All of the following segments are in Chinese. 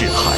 是海。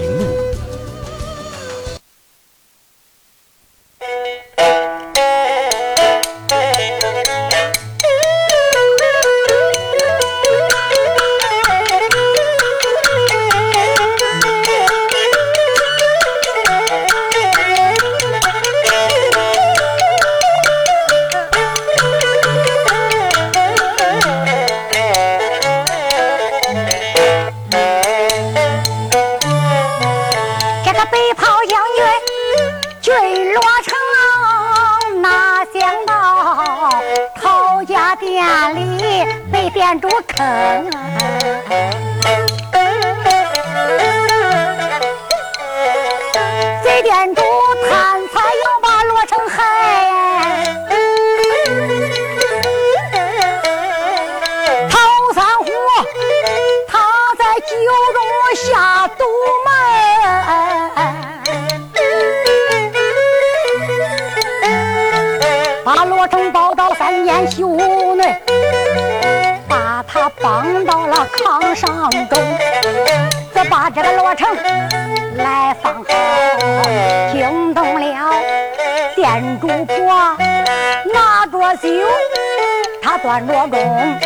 端着钟，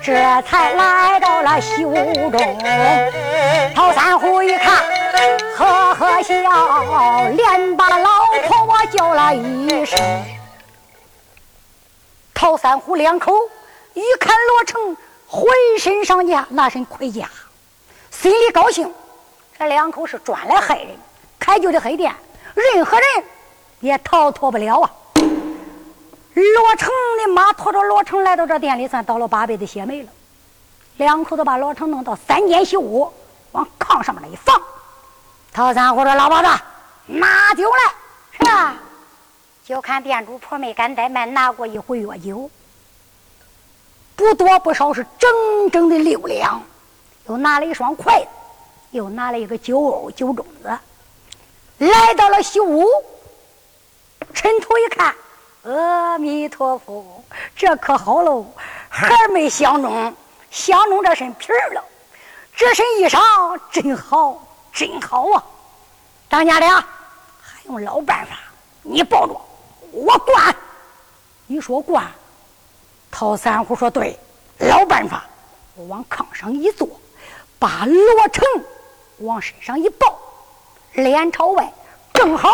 这才来到了袖中。陶三虎一看，呵呵笑，连把老婆我叫了一声。陶三虎两口一看罗成浑身上下那身盔甲，心里高兴。这两口是专来害人，开就的黑店，任何人也逃脱不了啊。罗成的妈拖着罗成来到这店里，算倒了八辈子血霉了。两口子把罗成弄到三间西屋，往炕上面一放。陶三虎说：“老鸨子，拿酒来，是吧？”就看店主婆没敢怠慢，拿过一壶药酒，不多不少是整整的六两。又拿了一双筷子，又拿了一个酒瓯、酒盅子，来到了西屋，抻头一看。阿弥陀佛，这可好喽，还没相中，相中这身皮儿了。这身衣裳真好，真好啊！当家的，还用老办法，你抱着我灌。你说灌？陶三虎说对，老办法。我往炕上一坐，把罗成往身上一抱，脸朝外，正好。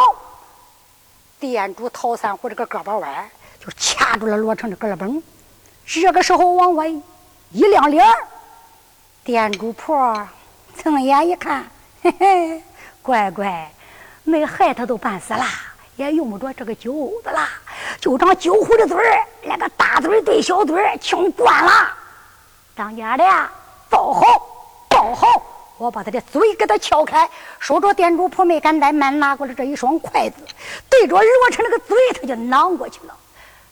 店主陶三虎这个胳膊弯就掐住了罗成的胳膊这个时候往外一亮脸店主婆睁眼一看，嘿嘿，乖乖，那害他都半死了，也用不着这个酒子了，就长酒壶的嘴儿，连个大嘴对小嘴儿，全灌了。当家的，抱好，抱好。我把他的嘴给他撬开，说着，店主婆没敢怠慢，拿过来这一双筷子，对着罗成那个嘴，他就攮过去了。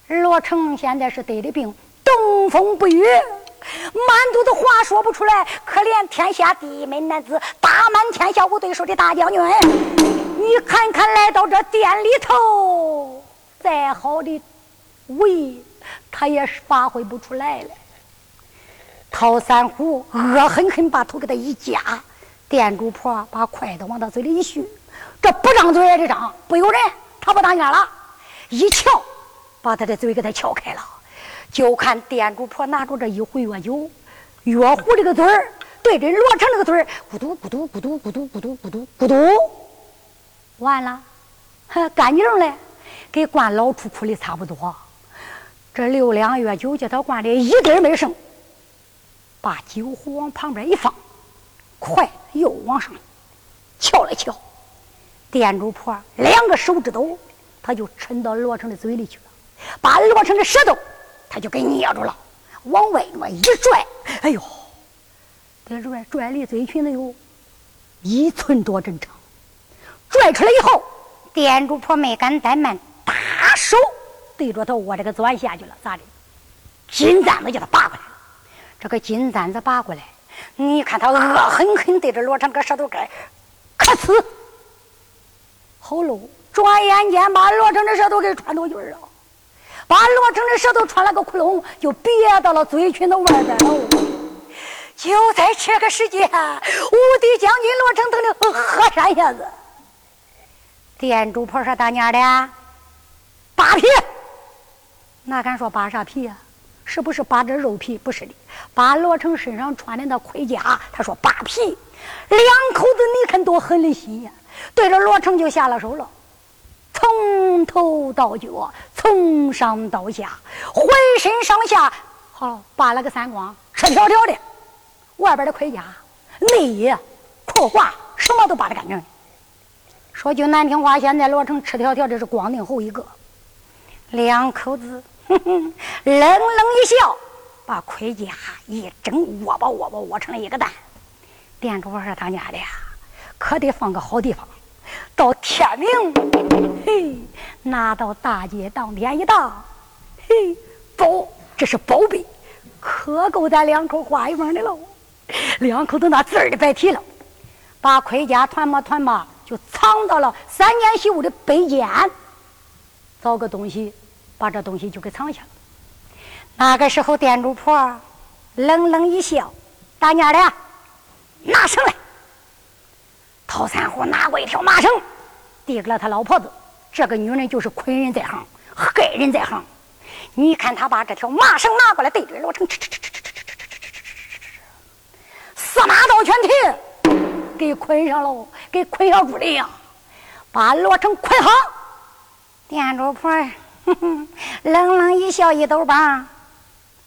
罗成现在是得的病，东风不语，满肚子话说不出来。可怜天下第一美男子，大满天下无对手的大将军，你看看来到这店里头，再好的武艺，他也是发挥不出来了。陶三虎恶狠狠把头给他一夹，店主婆把筷子往他嘴里一续，这不张嘴也得张不由人，他不当家了，一撬，把他的嘴给他撬开了。就看店主婆拿着这一回药酒，药壶这个嘴儿对着罗成这个嘴儿，咕嘟咕嘟咕嘟咕嘟咕嘟咕嘟咕嘟，完了，干净嘞，给灌老出库里差不多。这六两药酒叫他灌的一根没剩，把酒壶往旁边一放。筷子又往上敲了敲，店主婆两个手指头，他就沉到罗成的嘴里去了，把罗成的舌头他就给捏住了，往外面一拽，哎呦，这拽拽离嘴唇子有一寸多针长，拽出来以后，店主婆没敢怠慢，大手对着他我这个钻下去了，咋的？金簪子叫他拔过来，这个金簪子拔过来。你看他恶狠狠对着罗成个舌头根，咔呲，好喽！转眼间把罗成的舌头给穿透去了，把罗成的舌头穿了个窟窿，就别到了嘴唇的外边了。就在这个时间，无敌将军罗成等的喝山下子，店主婆说：“大娘的，扒皮，哪敢说扒啥皮呀？”是不是扒这肉皮？不是的，把罗成身上穿的那盔甲，他说扒皮。两口子，你看多狠的心呀！对着罗成就下了手了，从头到脚，从上到下，浑身上下，好扒了个三光，赤条条的。外边的盔甲、内衣、裤褂，什么都扒得干净。说句难听话，现在罗成赤条条的是光腚后一个，两口子。哼哼冷冷一笑，把盔甲一整，窝吧窝吧窝成了一个蛋。店主说：“当家的呀，可得放个好地方。到天明，嘿，拿到大街当天一当，嘿，宝，这是宝贝，可够咱两口花一方的喽。两口子那字儿的白提了，把盔甲团吧团吧，就藏到了三间西屋的北间，找个东西。”把这东西就给藏下了。那个时候，店主婆冷冷一笑：“大娘的，拿绳来。”陶三虎拿过一条麻绳，递给了他老婆子。这个女人就是捆人在行，害人在行。你看他把这条麻绳拿过来，对着罗成，四马刀全提，给捆上了，给捆小猪的呀，把罗成捆好。店主婆。哼哼，冷冷一笑，一抖棒，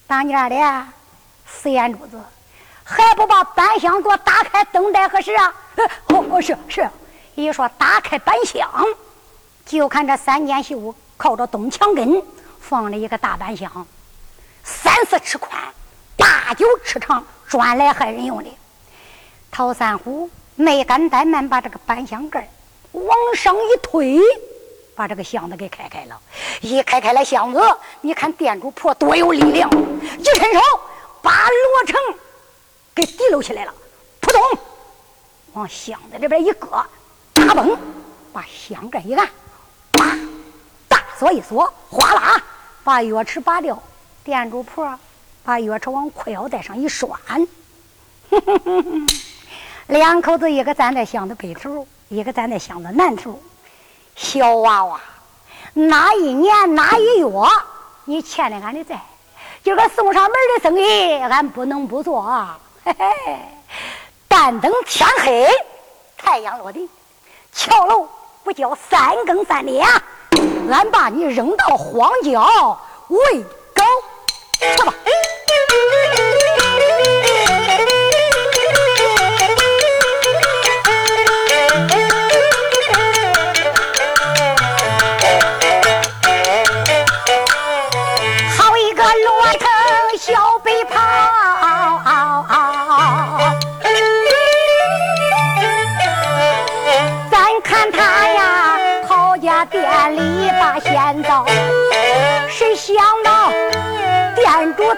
当家的四眼珠子，还不把板箱给我打开，等待何时啊？哦哦，是是，一说打开板箱，就看这三间西屋靠着东墙根放了一个大板箱，三四尺宽，八九尺长，专来害人用的。陶三虎没敢怠慢，把这个板箱盖往上一推。把这个箱子给开开了，一开开了箱子，你看店主婆多有力量，一伸手把罗成给提溜起来了，扑通，往箱子里边一搁，大嘣，把箱盖一按，啪，大锁一锁，哗啦，把钥匙拔掉，店主婆把钥匙往裤腰带上一拴，两口子一个站在箱子北头，一个站在箱子南头。小娃娃，哪一年哪一月，你欠了俺的债？今个送上门的生意，俺不能不做。嘿嘿，但等天黑，太阳落地，桥楼不叫三更三点，俺把你扔到荒郊喂狗，去吧。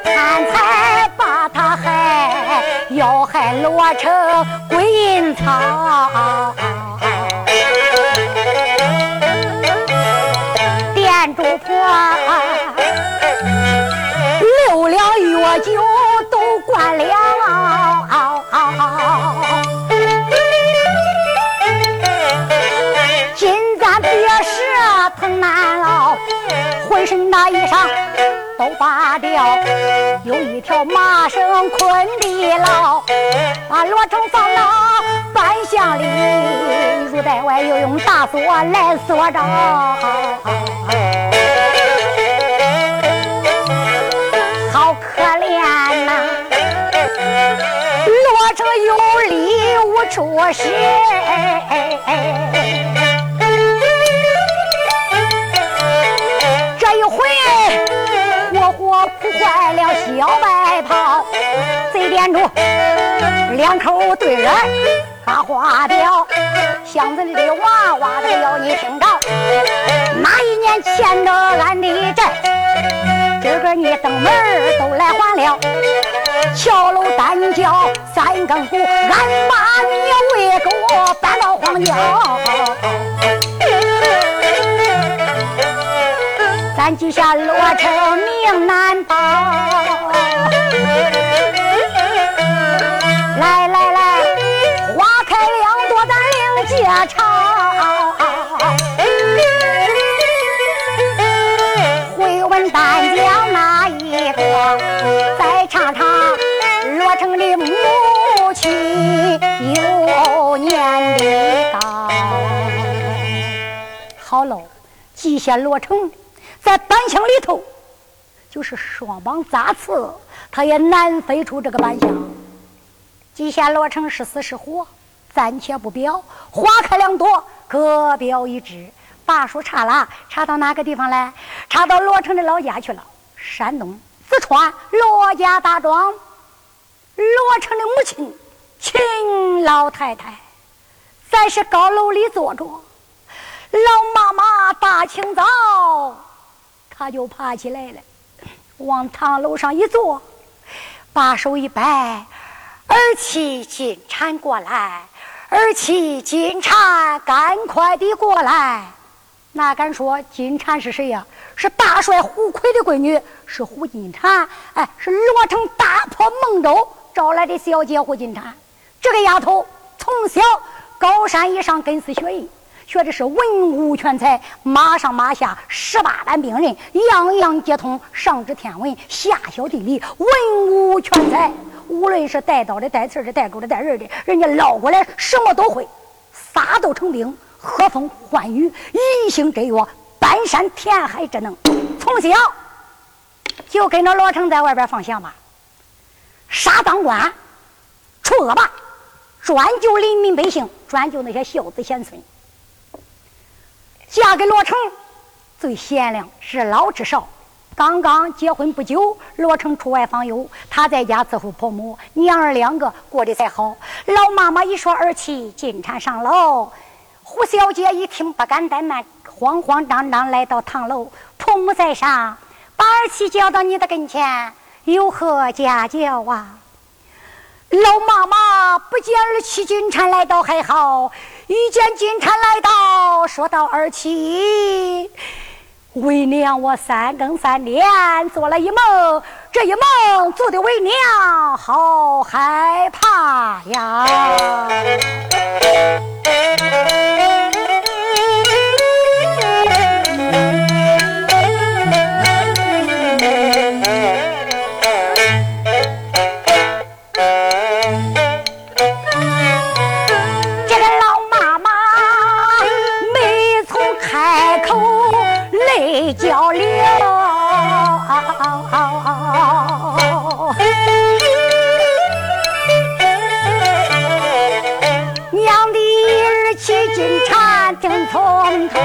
贪财把他害要害罗成鬼印草店主婆漏了药酒都灌了今咱别折腾难熬浑身那以有一条麻绳捆的牢，把罗成放到半巷里，入袋外又用大锁来锁着。好可怜呐，罗成有理无处使。哭坏了小白袍，贼店主两口对人把花表，箱子里的娃娃的要你听着，哪一年欠着俺的债，今个你登门都来还了，桥楼单交三更鼓，俺把你喂狗搬到荒郊。咱记下罗成命难保。来来来，花开两朵，咱另结场。回文单讲那一个，再唱唱罗成的母亲幼年的高。好喽，记下罗成。在板箱里头，就是双膀扎刺，他也难飞出这个板箱。记下罗成是死是活，暂且不表。花开两朵，各表一枝。把书查了，查到哪个地方来？查到罗成的老家去了，山东淄川罗家大庄。罗成的母亲秦老太太，在是高楼里坐着。老妈妈大清早。他就爬起来了，往堂楼上一坐，把手一摆：“儿妻金蝉过来，儿妻金蝉，赶快的过来！”哪敢说金蝉是谁呀？是大帅胡奎的闺女，是胡金蝉。哎，是罗城大破孟州招来的小姐胡金蝉。这个丫头从小高山以上跟随学艺。学的是文武全才，马上马下十八般兵刃，样样皆通，上知天文，下晓地理，文武全才。无论是带刀的、带刺的、带钩的、带刃的，人家捞过来什么都会，撒豆成兵，和风唤雨，一心真月，搬山填海之能。从小就跟着罗成在外边放响吧，杀当官，除恶霸，专救黎民百姓，专救那些孝子贤孙。嫁给罗成，最贤良，是老之少。刚刚结婚不久，罗成出外访友，他在家伺候婆母，娘儿两个过得才好。老妈妈一说儿媳进产上楼，胡小姐一听不敢怠慢，慌慌张张来到堂楼。婆母在上，把儿媳叫到你的跟前，有何家教啊？老妈妈不见儿媳进产来到还好，遇见金蝉来到，说到儿媳，为娘我三更三点做了一梦，这一梦做的为娘好害怕呀。蝉听从头，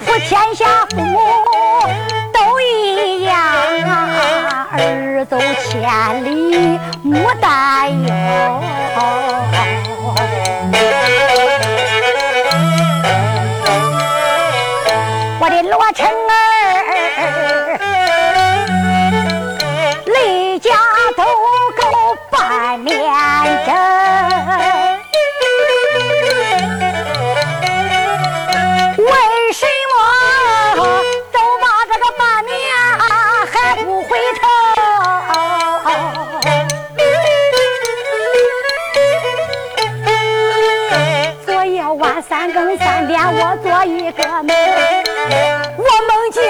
普天下父母都一样，儿走千里母担忧。三点我做一个梦，我梦见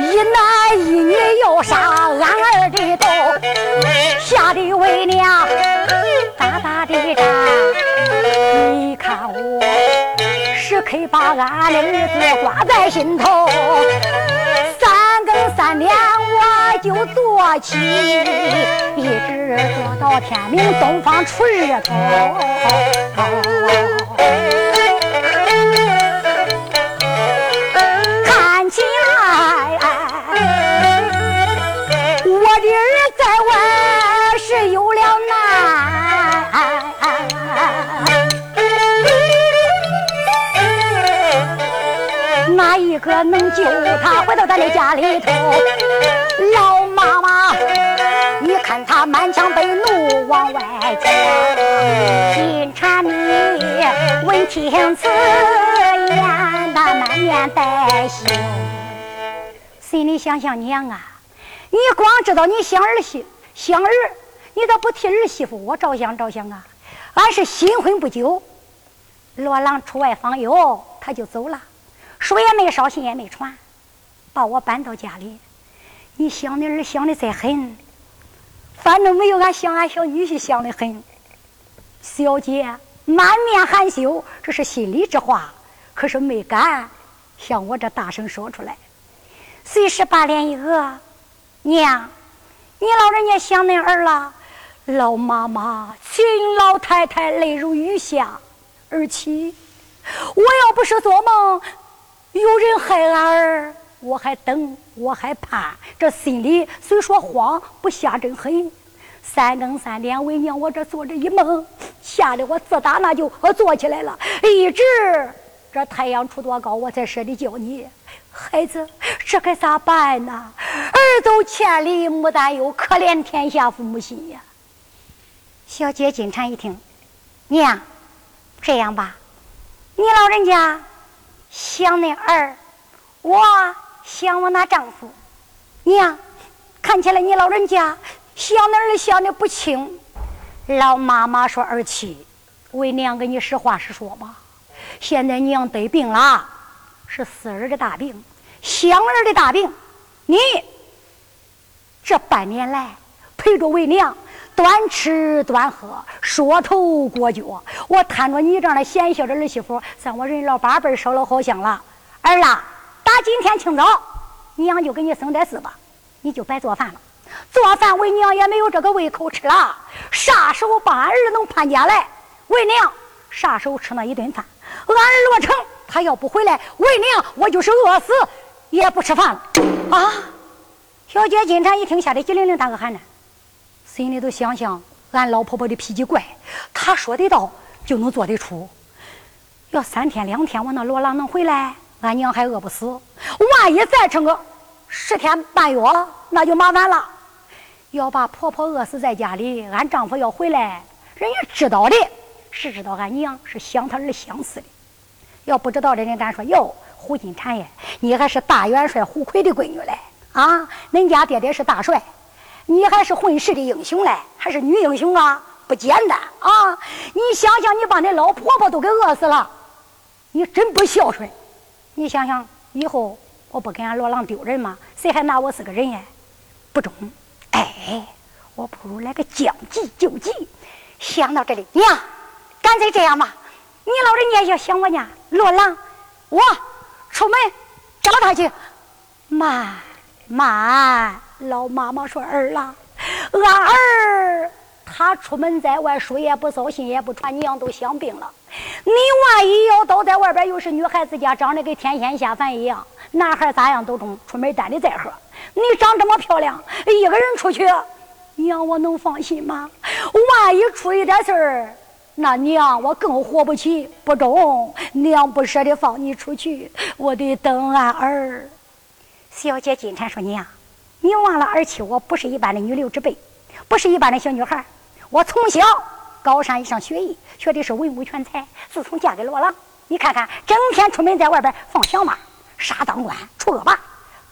一男一女要杀俺儿的头，吓得为娘大大的战。你看我时刻把俺的儿子挂在心头，三点我就坐起，一直坐到天明，东方出日头。一个能救他回到咱的家里头？老妈妈，你看他满腔悲怒往外讲，金蝉你闻听此言，那满面带羞。心里想想娘啊，你光知道你想儿媳想儿，你咋不替儿媳妇我着想着想啊？俺是新婚不久，罗郎出外访友，他就走了，书也没捎，信也没传，把我搬到家里。你想你儿想的再狠，反正没有俺想俺小女婿想的狠。小姐满面含羞，这是心里之话，可是没敢向我这大声说出来。随时把脸一额，娘，你老人家想恁儿了。老妈妈，秦老太太泪如雨下。儿妻，我要不是做梦，有人害俺儿，我还等，我还盼，这心里虽说慌，不下真狠。三更三点，为娘我这做着一梦，吓得我自打那就坐起来了，一直这太阳出多高，我才舍得叫你。孩子，这该咋办呢？儿走千里母担忧，可怜天下父母心呀。小姐金蝉一听，娘，这样吧，你老人家想那儿，我想我那丈夫。娘，看起来你老人家想那儿想的不轻。老妈妈说：“儿妻，为娘跟你实话实说吧，现在娘得病了。”是四儿的大病，香儿的大病。你这半年来陪着为娘端吃端喝，说头过脚。我摊着你这样的贤孝的儿媳妇，算我人老八辈烧了好香了。儿啦，打今天清早，娘就给你生点事吧，你就别做饭了。做饭为娘也没有这个胃口吃了。啥时候把儿能盼家来，为娘啥时候吃那一顿饭。俺儿罗成。他要不回来，为娘我就是饿死也不吃饭了啊！小姐金蝉一听，吓得激灵灵打个寒颤，心里头想想，俺老婆婆的脾气怪，她说得到就能做得出。要三天两天，我那罗郎能回来，俺娘还饿不死。万一再撑个十天半月，那就麻烦了。要把婆婆饿死在家里，俺丈夫要回来，人家知道的是知道俺娘是想他儿想死的。要不知道的人，咱说哟，胡金蝉呀，你还是大元帅胡奎的闺女嘞啊！恁家爹爹是大帅，你还是混世的英雄嘞，还是女英雄啊？不简单啊！你想想，你把那老婆婆都给饿死了，你真不孝顺。你想想，以后我不给俺罗郎丢人吗？谁还拿我是个人呀？不中！哎，我不如来个将计就计。想到这里，娘，干脆这样吧。你老人家要想我呢，罗郎，我出门找他去。慢慢，老妈妈说儿啦，俺儿他出门在外，书也不捎，信也不传，娘都想病了。你万一要倒在外边，又是女孩子家，长得跟天仙下凡一样，男孩咋样都中，出门单的再喝。你长这么漂亮，一个人出去，娘我能放心吗？万一出一点事儿。那娘，我更活不起，不中。娘不舍得放你出去，我得等俺儿。小姐金蝉说：“娘，你忘了儿妻，我不是一般的女流之辈，不是一般的小女孩。我从小高山上学艺，学的是文武全才。自从嫁给罗郎，你看看，整天出门在外边放响马，杀当官，除恶霸。”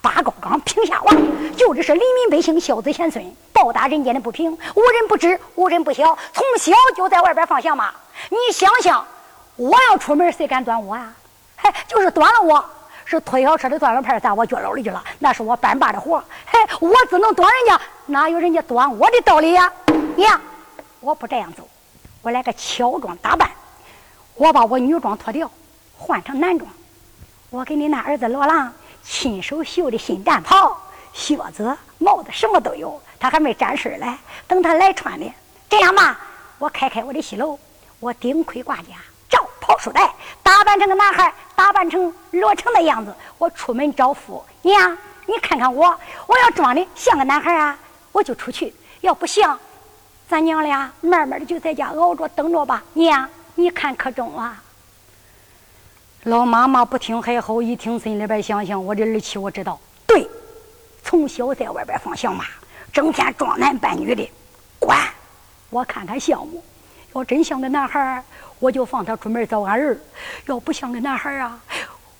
拔高岗，平下王，就这是黎民百姓孝子贤孙，报答人间的不平，无人不知，无人不晓。从小就在外边放响马，你想想，我要出门，谁敢端我啊？嘿，就是端了我，是推小车的端碗盘砸我脚楼里去了，那是我班霸的活。嘿，我只能端人家，哪有人家端我的道理呀？娘，我不这样走，我来个乔装打扮，我把我女装脱掉，换成男装，我给你那儿子罗郎亲手绣的新战袍、靴子、帽子，什么都有，他还没沾事来，等他来穿的。这样吧，我开开我的戏楼，我顶盔挂甲。照跑书袋，打扮成个男孩，打扮成罗成的样子，我出门找夫娘。你看看我，我要装的像个男孩啊，我就出去；要不像，咱娘俩慢慢的就在家熬着等着吧。娘，你看可中啊？老妈妈不听还好，一听心里边想想，我的儿妻我知道，对，从小在外边放响马，整天装男扮女的，管我看看项目，要真像个男孩我就放他出门找俺儿，要不像个男孩啊，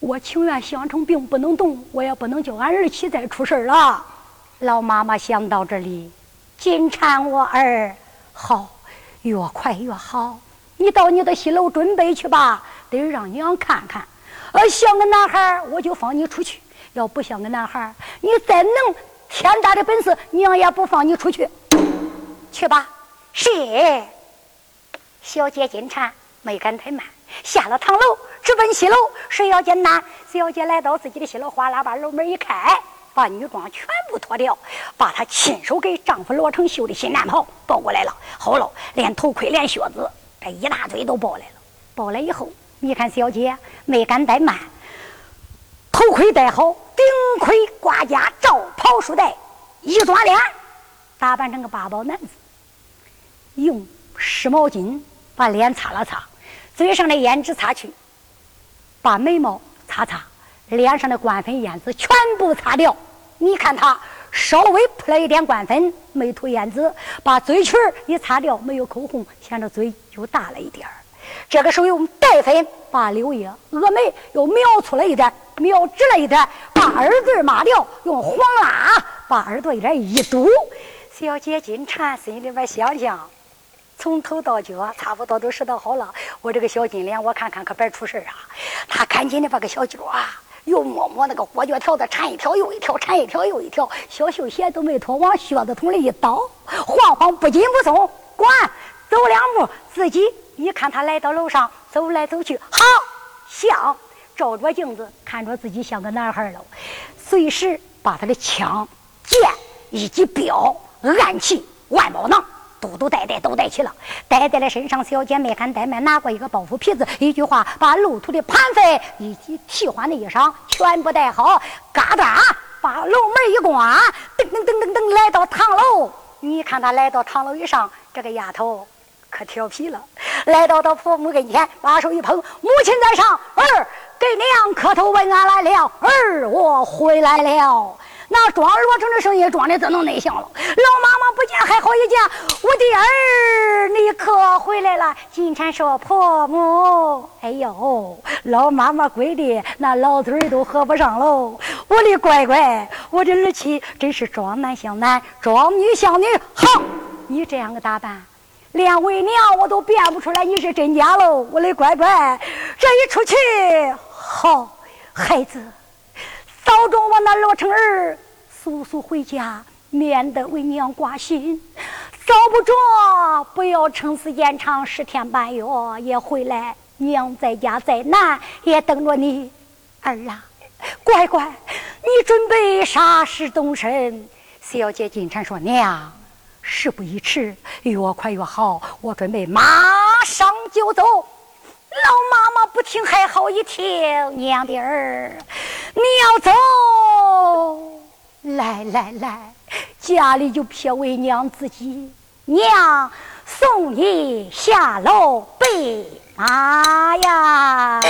我情愿想成病不能动，我也不能叫俺儿妻再出事了。老妈妈想到这里，紧搀我儿，好，越快越好。你到你的西楼准备去吧，得让娘看看。呃，像个男孩，我就放你出去；要不像个男孩，你再能天大的本事，娘也不放你出去。去吧，是。小姐金蝉。没敢太慢，下了堂楼，直奔西楼。谁要见难，小姐来到自己的西楼，哗啦把楼门一开，把女装全部脱掉，把她亲手给丈夫罗成绣的新战袍抱过来了。好了，连头盔、连靴子，这一大堆都抱来了。抱来以后，你看小姐没敢怠慢，头盔戴好，顶盔挂甲，罩袍束带，一抓脸，打扮成个八宝男子，用湿毛巾把脸擦了擦。嘴上的胭脂擦去，把眉毛擦擦，脸上的官粉胭脂全部擦掉。你看他稍微扑了一点官粉，没涂胭脂，把嘴唇一擦掉，没有口红，显得嘴就大了一点。这个时候用黛粉把柳叶、峨眉又描粗了一点，描直了一点，把耳坠抹掉，用黄蜡把耳朵一点一堵。小姐金蝉心里边想想。从头到脚差不多都拾掇好了，我这个小金莲，我看看可别出事啊！他赶紧的把个小脚啊，又摸摸那个裹脚条子，缠一条又一条，缠一条又一条，小绣鞋都没脱，往靴子筒里一倒，晃晃不紧不松，管走两步，自己一看他来到楼上，走来走去，好像照着镜子看着自己像个男孩了，随时把他的枪、剑以及镖、暗器、万宝囊。都都带带都带齐了，带在了身上。小姐没敢怠慢，拿过一个包袱皮子，一句话把路途的盘费以及替换的衣裳全部带好，嘎哒把楼门一关，噔噔噔噔噔来到堂楼。你看他来到堂楼以上，这个丫头可调皮了，来到他父母跟前，把手一捧，母亲在上，儿给娘磕头问安来了，儿我回来了。那装罗成的声音装的怎能内向了？老妈见还好一见，我的儿你可回来了？金蝉说婆母，哎呦，老妈妈跪的那老嘴都合不上喽！我的乖乖，我的儿妻真是装男像男，装女像女。好，你这样个打扮，连为娘我都辨不出来你是真假喽！我的乖乖，这一出去，好孩子。早中我那罗成儿，速速回家，免得为娘挂心。找不着，不要撑死延长十天半月也回来。娘在家再难，也等着你。儿啊，乖乖，你准备啥时动身？小姐金蝉说：“娘，事不宜迟，越快越好。我准备马上就走。”老妈妈不听还好一听，娘的儿，你要走，来来来，家里就撇为娘自己，娘送你下楼备马呀。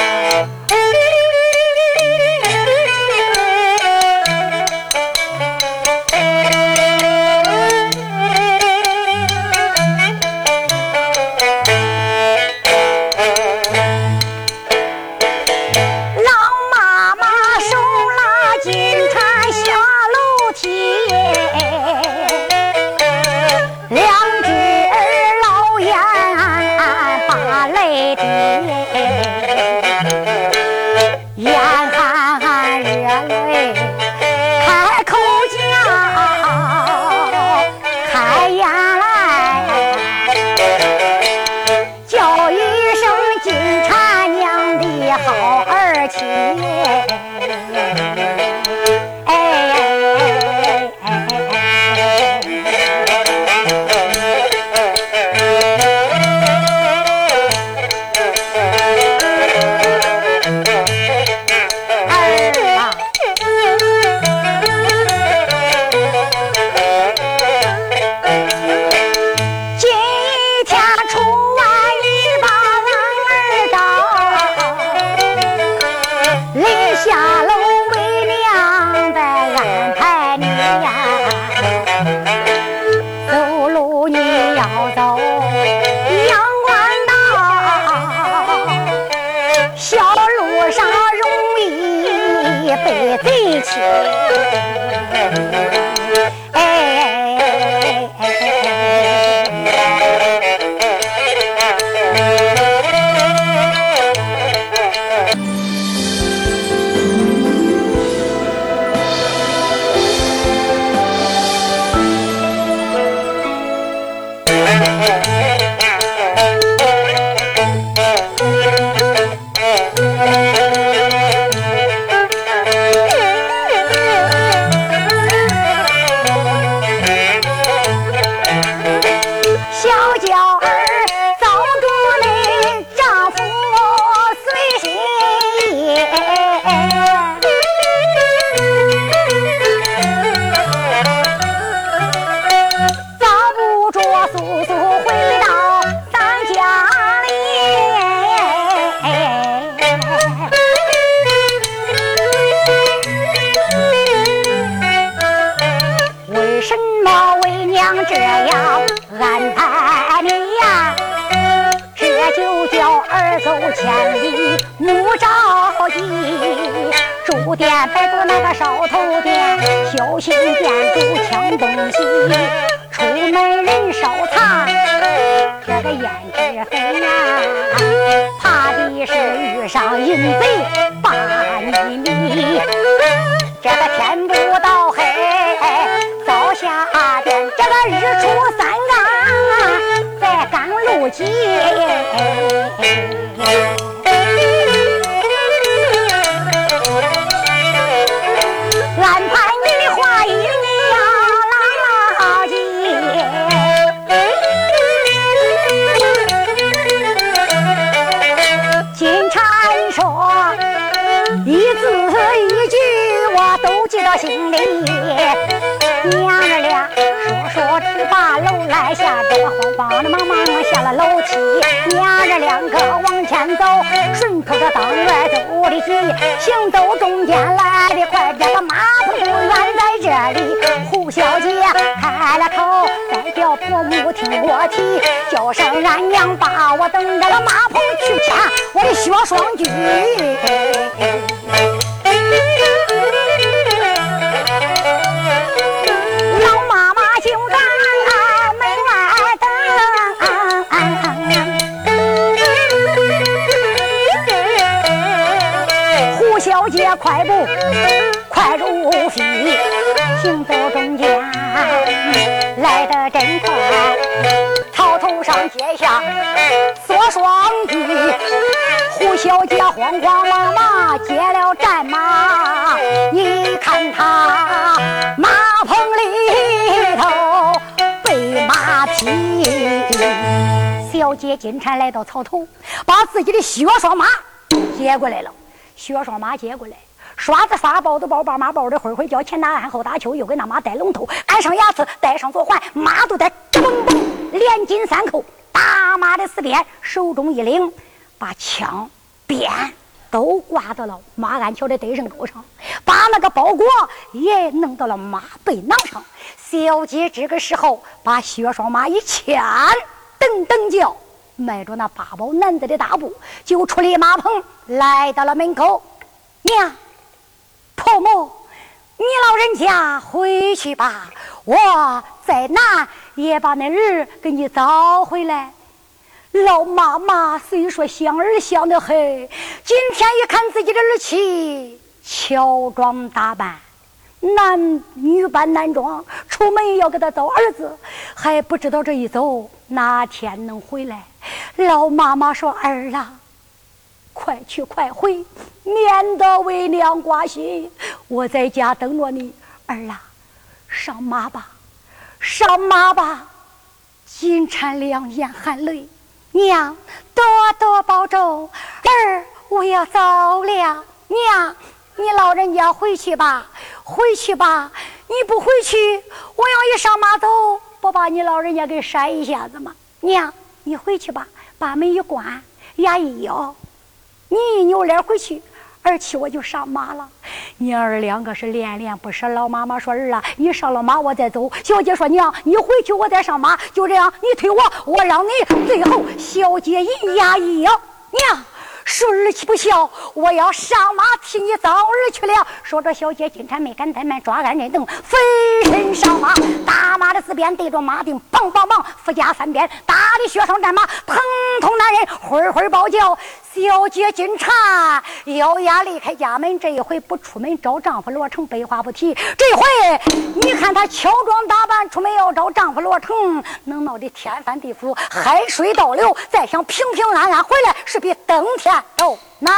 楼梯娘儿两个往前走，顺口的当院走的急，行走中间来的快，这个马棚远在这里。胡小姐开了口，再叫婆母听我提，叫声俺娘，把我等着了马棚去牵我的雪双军。快步快如飞，行走中间来得真快。草头上接下锁双举，胡小姐慌慌忙忙接了战马。你看他马棚里头备马匹，小姐金蝉来到草头，把自己的血双马接过来了。薛双马接过来。刷子刷，包子包，把马包的灰灰叫，前打鞍后打秋，又给那马戴龙头，安上牙齿，戴上锁环，马都得嘣嘣连金三扣。打马的四鞭手中一领，把枪鞭都挂到了马鞍桥的对身钩上，把那个包裹也弄到了马背囊上。小姐这个时候把薛双马一牵，噔噔叫，迈着那八宝男子的大步，就出了马棚，来到了门口，娘。婆母，你老人家回去吧，我再难也把那儿给你找回来。老妈妈虽说想儿想得很，今天一看自己的儿妻乔装打扮，男女扮男装，出门要给他找儿子，还不知道这一走哪天能回来。老妈妈说：“儿啊，快去快回，免得为娘挂心。我在家等着你，儿啊，上马吧，上马吧。金蝉两眼含泪，娘多多保重，儿我要走了。娘，你老人家回去吧，回去吧。你不回去，我要一上马走，不把你老人家给扇一下子吗？娘，你回去吧，把门一关，牙一咬，你一扭脸回去，儿妻我就上马了。娘儿两个是恋恋不舍。老妈妈说：“儿啊，你上了马，我再走。”小姐说：“娘，你回去，我再上马。”就这样，你推我，我让你。最后，小姐一牙一咬，娘。说儿岂不孝，我要上马替你早儿去了。说着，小姐金蝉没敢怠慢，抓鞍人等，飞身上马，打马的四边对着马钉，梆梆梆，附加三鞭，打的雪上战马，疼痛男人会会抱叫。小姐金蝉咬牙离开家门，这一回不出门找丈夫罗成，白话不提。这回你看她乔装打扮出门要找丈夫罗成，能闹得天翻地覆，海水倒流，再想平平安安回来，是比登天都难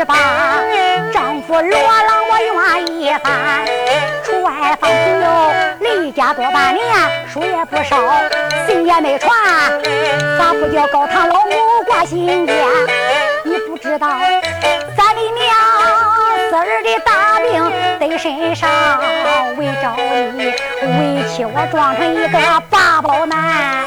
连只把丈夫罗郎我愿一番，出外放朋友。离家多半年，书也不少，信也没传，咋不叫高堂老母挂心间？你不知道，咱的娘四儿的大病在身上，为找你，为妻我装成一个八宝男，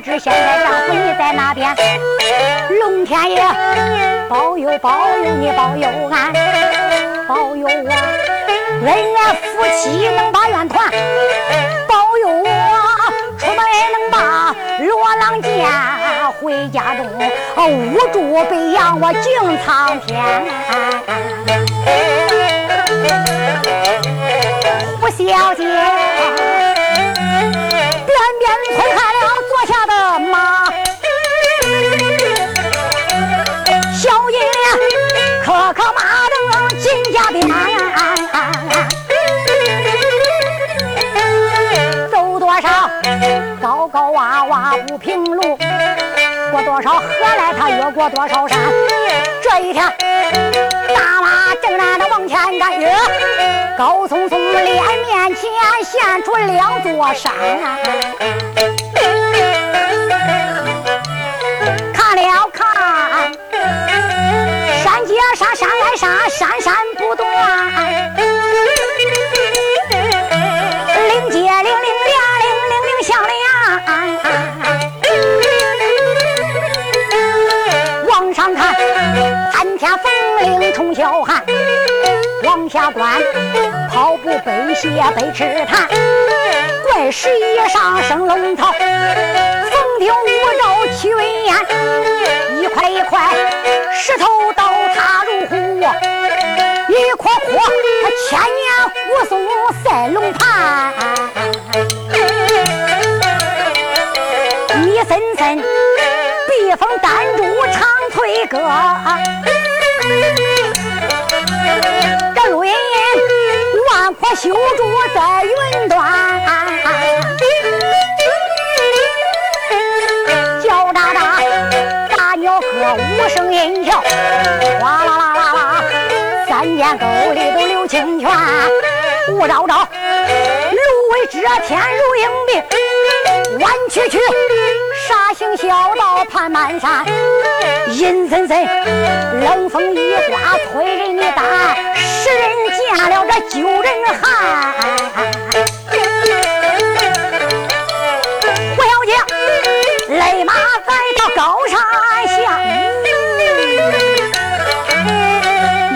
不知现在丈夫你在哪边？龙天爷保佑保佑你保佑俺，保佑我恩爱夫妻能把冤团，保佑我出门能把罗郎见，回家中无助被养我敬苍天。吴小姐，高洼洼不平路，过多少河来他越过多少山。这一天，大马正然的往前赶，越高耸耸脸面前现出两座山。看了看，山接山，山来山，山山不断。冲霄汉；往下观，跑步背鞋背赤炭。怪石以上生龙套。顶五绕七文烟，一块一块石头倒塌如虎，一颗颗千年武松赛龙盘，一森森避风丹柱长推歌，这论万棵修竹在云端。五声音叫，哗啦啦啦啦，三间沟里都流清泉。雾昭昭，芦苇遮天如迎宾，弯曲曲，杀行小道盘满山，阴森森，冷风一刮催人的胆，使人见了这揪人寒。胡小姐，勒马在到高山下。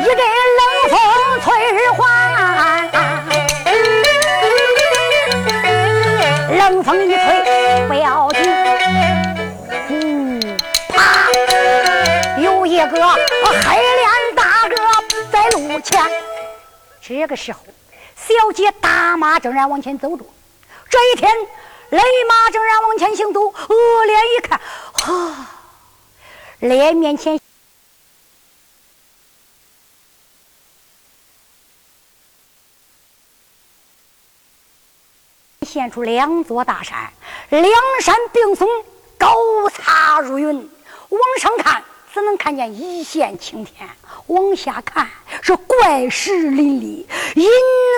一阵冷风吹人寒，冷风一吹黑脸大哥在路前。这个时候，小姐大马正然往前走着。这一天，雷马正然往前行走，恶脸一看，哈，脸面前。现出两座大山，两山并耸，高擦如云。往上看，只能看见一线青天；往下看，是怪石林立，阴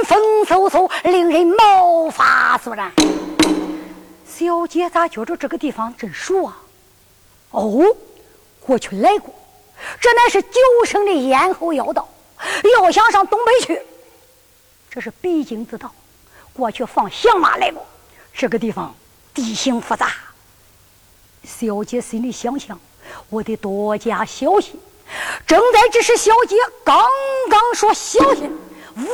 风嗖嗖，令人毛发肃然。小姐咋觉着这个地方真熟啊？哦，过去来过，这乃是九省的咽喉要道。要想上东北去，这是必经之道。过去放响马来过，这个地方地形复杂。小姐心里想想，我得多加小心。正在这时，小姐刚刚说小心，呜，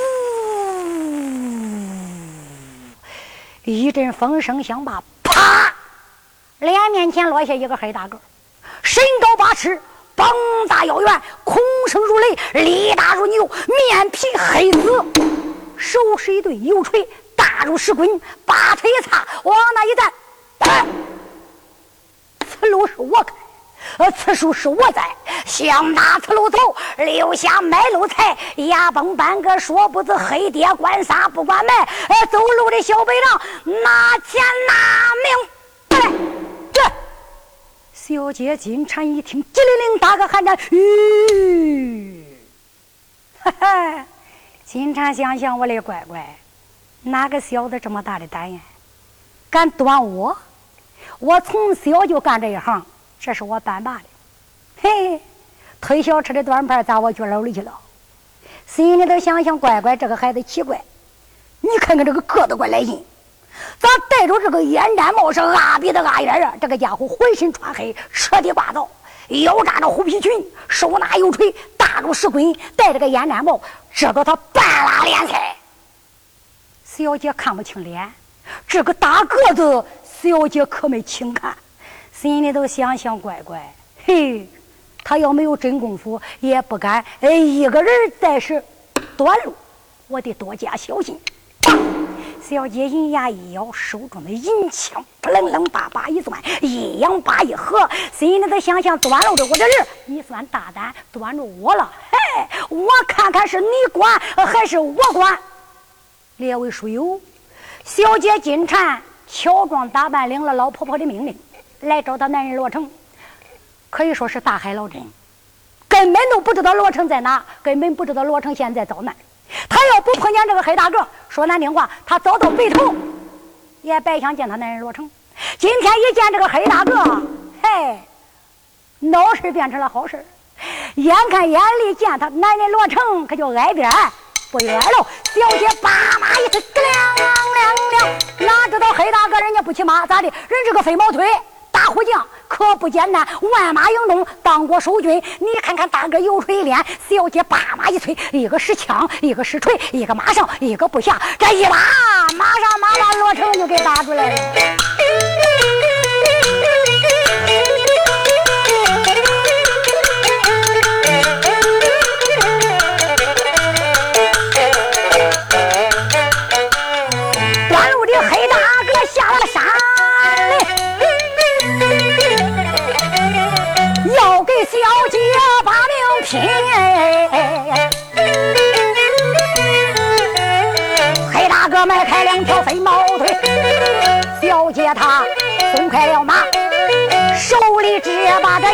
一阵风声响罢，啪，脸面前落下一个黑大个，身高八尺，膀大腰圆，孔声如雷，力大如牛，面皮黑紫，手是一对油锤。大如石棍，把腿一擦，往那一站，此路是我开，呃，此树是我栽，想打此路走，留下卖路财，牙崩半个说不知，黑爹官杀不管卖，呃，走路的小白狼拿钱拿命，来，这小姐金蝉一听，机灵灵打个寒战，吁，哈哈，金蝉想想我的乖乖。哪个小子这么大的胆呀？敢端我？我从小就干这一行，这是我班爸的。嘿，推小车的端盘砸我脚楼里去了。心里头想想，乖乖，这个孩子奇怪。你看看这个个子怪来劲，咋戴着这个烟毡帽是阿鼻子阿眼啊？这个家伙浑身穿黑，彻底霸道，腰扎着虎皮裙，手拿油锤，大如石棍，戴着个烟毡帽，这个他半拉脸菜。小姐看不清脸，这个大个子，小姐可没轻看，心里头想想乖乖，嘿，他要没有真功夫，也不敢哎一个人在是短路，我得多加小心。小姐银牙一咬，手中的银枪扑棱棱叭叭一攥，一扬把一合，心里头想想端路的我这人，你算大胆端着我了，嘿，我看看是你管还是我管。列位书友，小姐金蝉乔装打扮，领了老婆婆的命令，来找她男人罗成，可以说是大海捞针，根本都不知道罗成在哪，根本不知道罗成现在遭难。他要不碰见这个黑大个，说难听话，他早到北头，也白想见他男人罗成。今天一见这个黑大个，嘿，闹事变成了好事眼看眼里见他男人罗成，可就挨边。不远了，小姐把马一推，亮亮亮，哪知道黑大哥人家不骑马，咋的？人这个飞毛腿，大虎将可不简单，万马营中，当过守军。你看看大哥油锤脸，小姐叭马一催，一个使枪，一个使锤，一个马上，一个不下，这一打，马上马把罗成就给打出来了。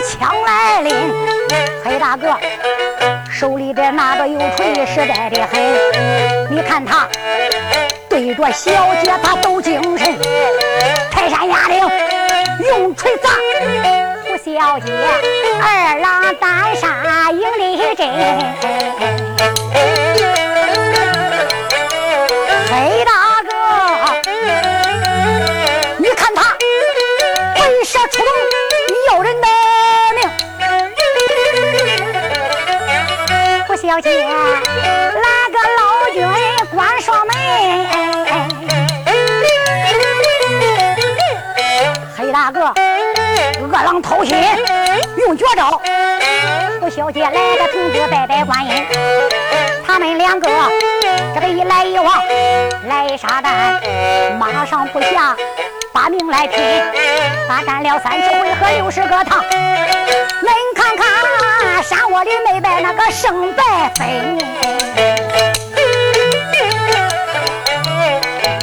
枪来临。黑大哥手里边拿着油锤，实在的很。你看他。对着小姐他抖精神。泰山压令用锤砸，胡小姐二郎单杀赢的真。黑大哥，你看他为啥出动要人的小姐来个老君关双门，黑大哥恶狼偷心用绝招，胡小姐来个童子拜拜观音，他们两个这个一来一往来杀蛋，马上不下把命来拼，大战了三十回合六十个趟，恁看看山窝里没摆那个胜败分。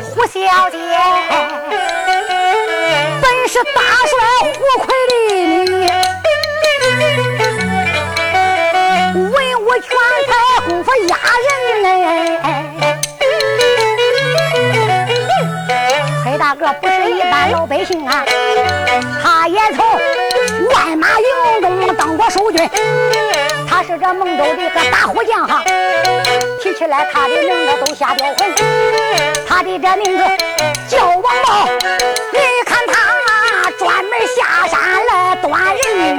胡小姐本是大帅胡奎的女，文武全才功夫压人嘞。黑大哥不是一般老百姓啊，他也从万马营中当过守军，他是这孟州的个大虎将哈。提起来他的名字都吓掉魂，他的这名字叫王茂。你看他专门下山来端人，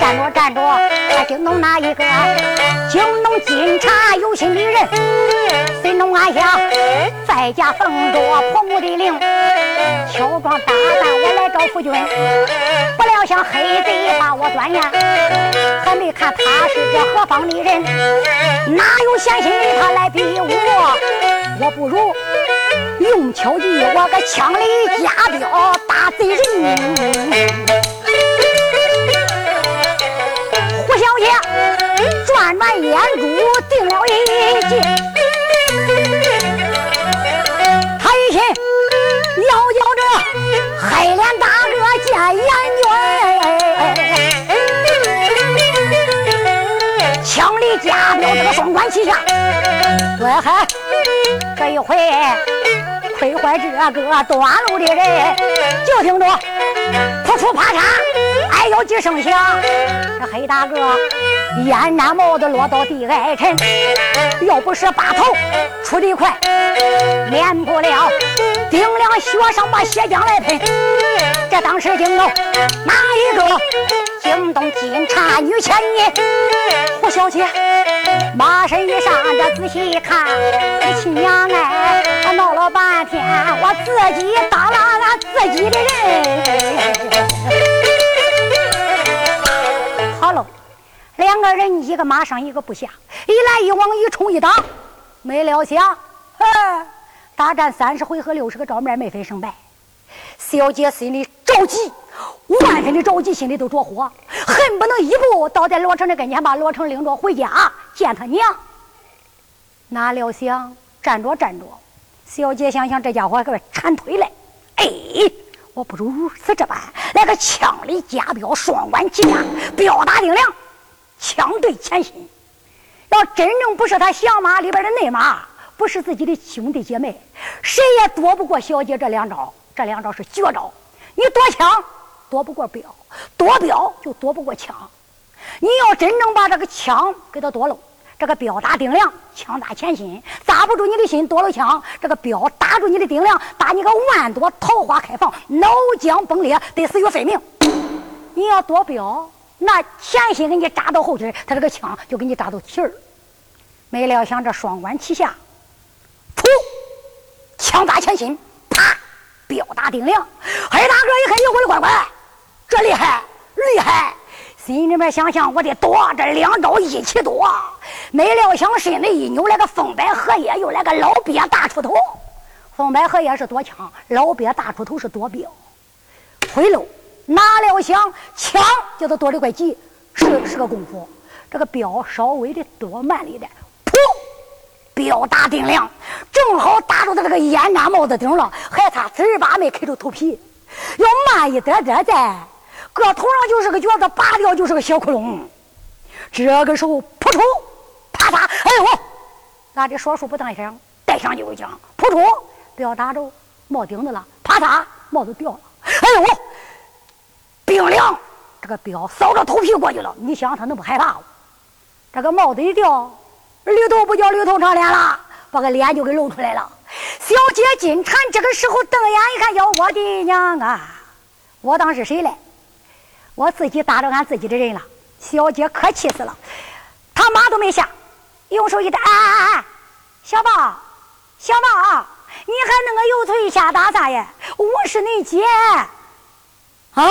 站着站着，他惊动哪一个？惊动警察有心的人。心中暗想，在家奉着婆母的令，乔装打扮我来找夫君。不料想黑贼把我端呀，还没看他是这何方的人，哪有闲心与他来逼我？我不如用巧计，我个枪里加镖打贼人。胡小姐转转眼珠定了一计，黑脸大哥见阎君，枪里加镖这个双管齐下，对嗨，这一回亏坏这个断路的人，就听着扑出啪嚓。哎呦几声响，这黑大哥烟毡帽子落到地挨沉，要不是把头出的快，免不了顶梁血上把血浆来喷。这当时惊动哪一个？惊动金蝉女千年胡小姐，马身一上这仔细一看，亲娘哎，我闹了半天，我自己当了俺自己的人。好喽，两个人一个马上，一个部下，一来一往，一冲一挡，没料想，哎，大战三十回合，六十个招面，没分胜败。小姐心里着急，万分的着急，心里都着火，恨不能一步倒在罗成的跟前，把罗成领着回家见他娘。哪料想站着站着，小姐想想这家伙给我缠腿来，哎。我不如如此这般，来个枪里加镖，双管齐下，镖打定梁，枪对前心。要真正不是他响马里边的内马，不是自己的兄弟姐妹，谁也躲不过小姐这两招。这两招是绝招，你躲枪躲不过镖，躲镖就躲不过枪。你要真正把这个枪给他躲了。这个镖打顶梁，枪打前心，砸不住你的心，躲了枪。这个镖打住你的顶梁，打你个万朵桃花开放，脑浆崩裂，得死于非命。你要躲镖，那前心给你扎到后腿，他这个枪就给你扎到蹄儿。没料想这双管齐下，噗，枪打前心，啪，镖打顶梁。黑大哥一看，你我的乖乖，这厉害，厉害！心里面想想，我得躲，这两招一起躲。没料想身子一扭，来个风摆荷叶，又来个老鳖大出头。风摆荷叶是躲枪，老鳖大出头是躲镖。回喽，哪料想枪叫他躲得怪急，是是个功夫。这个镖稍微的躲慢了一点，噗，镖打顶梁，正好打住他这个烟杆帽子顶上，还差滋儿把没开着头皮。要慢一点点再。搁头上就是个橛子，拔掉就是个小窟窿。这个时候，扑通，啪嚓，哎呦！咋的？说书不当声，带上就讲，扑出，不要打着帽顶子了，啪嚓，帽子掉了。哎呦，冰凉，这个表扫着头皮过去了。你想他能不害怕？这个帽子一掉，绿头不叫绿头长脸了，把个脸就给露出来了。小姐金蝉这个时候瞪眼一看，哟，我的娘啊！我当是谁嘞？我自己打着俺自己的人了。小姐可气死了，他马都没下，用手一打，哎哎哎，小宝，小宝，你还那个油腿下打啥呀？我是你姐。啊，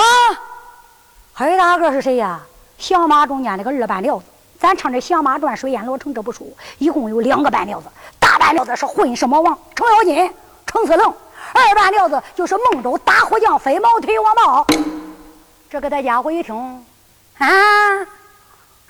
黑大个是谁呀？响马中间那个二半料子。咱唱这《响马传》《水淹罗城》这部书，一共有两个半料子。大半料子是混世魔王程咬金、程四龙，二半料子就是孟州打虎将飞毛腿王茂。这个大家伙一听，啊，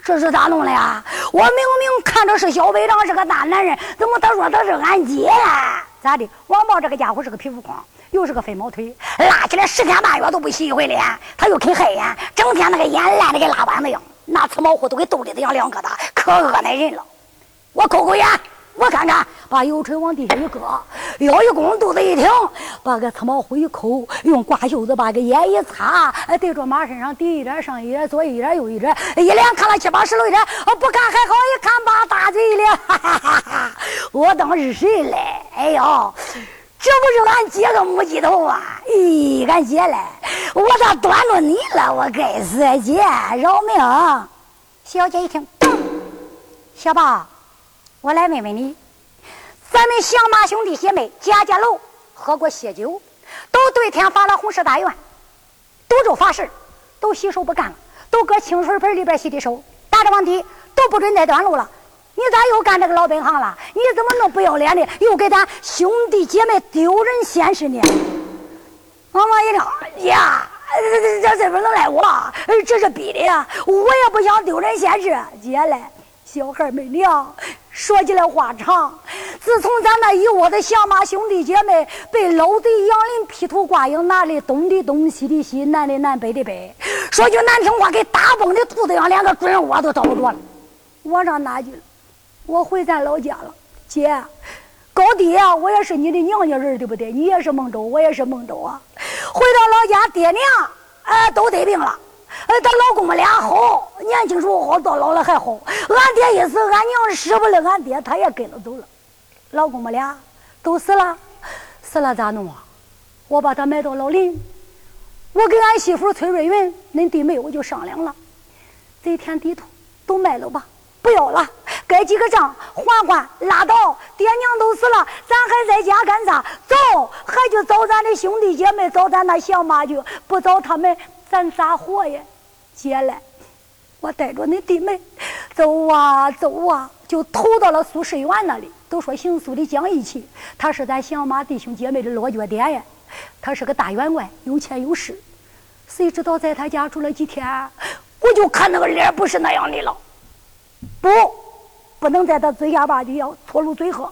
这是咋弄的呀？我明明看着是小北长是个大男人，怎么他说他是俺姐呀？咋的？王茂这个家伙是个皮肤狂，又是个飞毛腿，拉起来十天半月都不洗一回脸，他又肯黑眼，整天那个眼烂的跟拉板子一样。那瓷毛糊都给兜里子养两疙瘩，可恶耐人了。我抠抠眼，我看看，把油锤往地下一搁，腰一弓，肚子一挺，把个瓷毛糊一扣，用挂袖子把个眼一擦，对着马身上滴一点，上一点，左一点，右一点，一连看了七八十了一点，不看还好，一看把大嘴咧，哈哈哈哈！我当是谁嘞？哎呦！这不是俺姐个母鸡头啊！咦，俺姐嘞，我咋端着你了？我该死，姐饶命！小姐一听，小宝，我来问问你，咱们响马兄弟姐妹家家楼喝过血酒，都对天发了红誓大愿，都做法事，都洗手不干了，都搁清水盆里边洗的手，打着往地，都不准再端路了。你咋又干这个老本行了？你怎么那么不要脸的？又给咱兄弟姐妹丢人现实呢？王妈一听，呀，这这这这不能赖我，这是逼的呀！我也不想丢人现实。姐嘞，小孩没娘。说起来话长，自从咱那一窝的响马兄弟姐妹被老贼杨林劈头挂影拿的东的东西的西南的南北的北，说句难听话，给打崩的兔子样，连个准窝都找不着了，往上哪去了？我回咱老家了，姐，高低啊，我也是你的娘家人，对不对？你也是孟州，我也是孟州啊。回到老家，爹娘哎都得病了，哎，他老公们俩好，年轻时候好，到老了还好。俺爹一死，俺娘舍不得俺爹，他也跟着走了。老公们俩都死了，死了咋弄啊？我把他埋到老林，我跟俺媳妇崔瑞云，恁弟妹我就商量了，这田地土都卖了吧。不要了，该记个账还还，拉倒。爹娘都死了，咱还在家干啥？走，还去找咱的兄弟姐妹，找咱那小妈去。不找他们，咱咋活呀？姐嘞，我带着你弟妹走啊走啊，就投到了苏世元那里。都说姓苏的讲义气，他是咱小马弟兄姐妹的落脚点呀。他是个大员外，有钱有势。谁知道在他家住了几天，我就看那个脸不是那样的了。不，不能在他嘴下巴底要错入嘴河。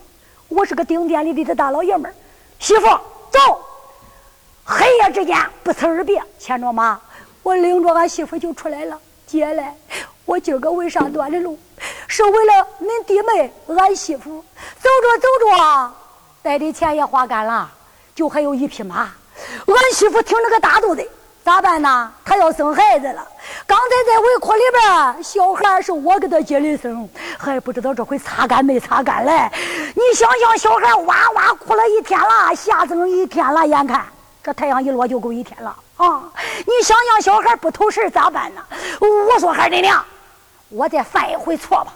我是个顶店里的大老爷们儿，媳妇走。黑夜之间不辞而别，牵着马，我领着俺媳妇就出来了。姐嘞，我今儿个为啥断的路？是为了恁弟妹，俺媳妇。走着走着，带的钱也花干了，就还有一匹马。俺媳妇挺着个大肚子。咋办呢？她要生孩子了。刚才在围壳里边，小孩是我给她接的生，还不知道这回擦干没擦干嘞。你想想，小孩哇哇哭了一天了，吓整一天了，眼看这太阳一落就够一天了啊！你想想，小孩不投食咋办呢？我说孩儿娘，我再犯一回错吧。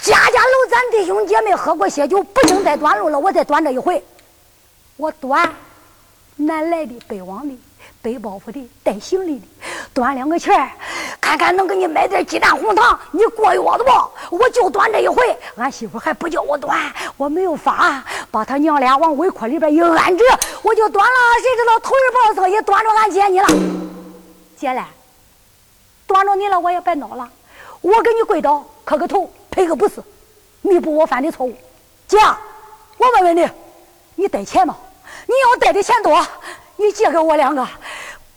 家家楼咱弟兄姐妹喝过些酒，不能再端路了，我再端这一回。我端南来的，北往的。背包袱的，带行李的，端两个钱看看能给你买点鸡蛋红糖，你过月子不？我就端这一回，俺媳妇还不叫我端，我没有法，把他娘俩往围壳里边一安置，我就端了。谁知道头一抱侧一端着俺姐你了，姐嘞，端着你了，我也白闹了。我给你跪倒磕个头，赔个不是，弥补我犯的错误。姐，我问问你，你带钱吗？你要带的钱多。你借给我两个，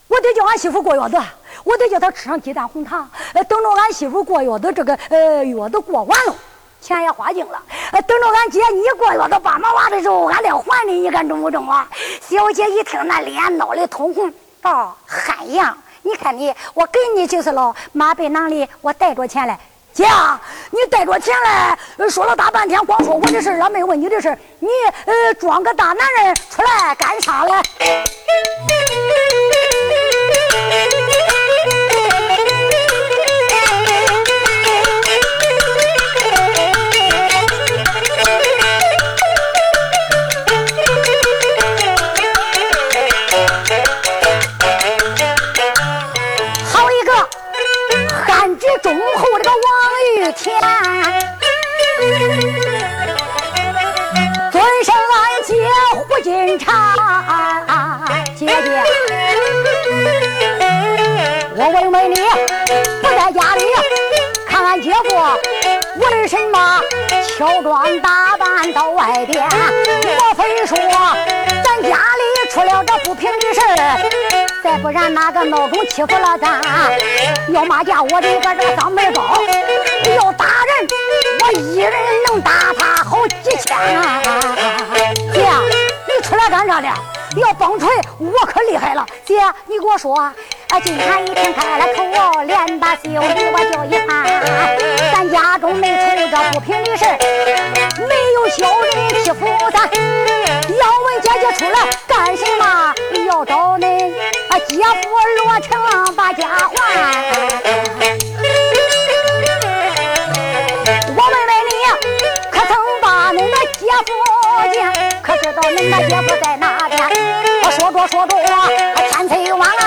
我得叫俺媳妇过月子，我得叫她吃上鸡蛋红糖，等着俺媳妇过月子，这个呃月子过完了，钱也花净了。等着俺姐你过月子八毛娃的时候，俺再还你，你看中不中啊？小姐一听，那脸闹得通红，啊，汉阳，你看你，我给你就是了，马背囊里我带着钱来。姐啊，你带着钱来，说了大半天，光说我的事了，没问你的事你呃，装个大男人出来干啥忠厚这个王玉田尊声俺姐胡金禅姐姐我问问你不在家里看看姐夫为什么？乔装打扮到外边莫非说咱家出了这不平的事儿？再不然哪个孬种欺负了咱？要骂架我的个这个脏眉包，要打人我一人能打他好几千。姐，你出来干啥的？要帮锤我可厉害了。姐，你给我说，啊，金蝉一听开了口，连把袖子我叫一看。咱家中没出这不平的事没有小人欺负咱。要问姐姐出来干什么？要找恁啊姐夫罗成把家还。我问问你，可曾把恁那姐夫见？可知道恁那姐夫在哪边？我说着说着，天催晚啊，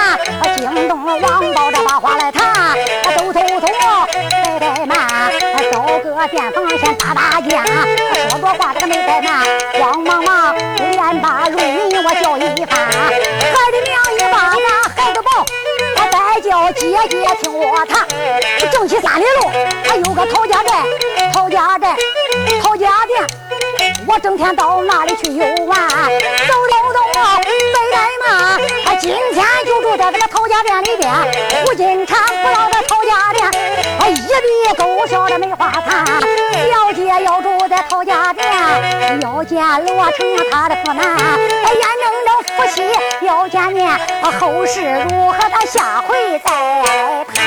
惊动了王宝这把话来谈，走走走。个电房先打打架，说着话这个没怠慢，慌忙忙连把瑞人我叫一番，孩的娘一把那孩子抱，他再叫姐姐听我谈。正西三里路还有个陶家寨，陶家寨陶家店，我整天到那里去游玩，走走走啊，没怠慢，他今天就住在这个陶家店里边，胡金蝉不老的陶家店。一笔勾销的没话谈，小姐要住在陶家店，要见罗成他的夫男，眼睁睁夫妻要见面，后事如何咱下回再谈。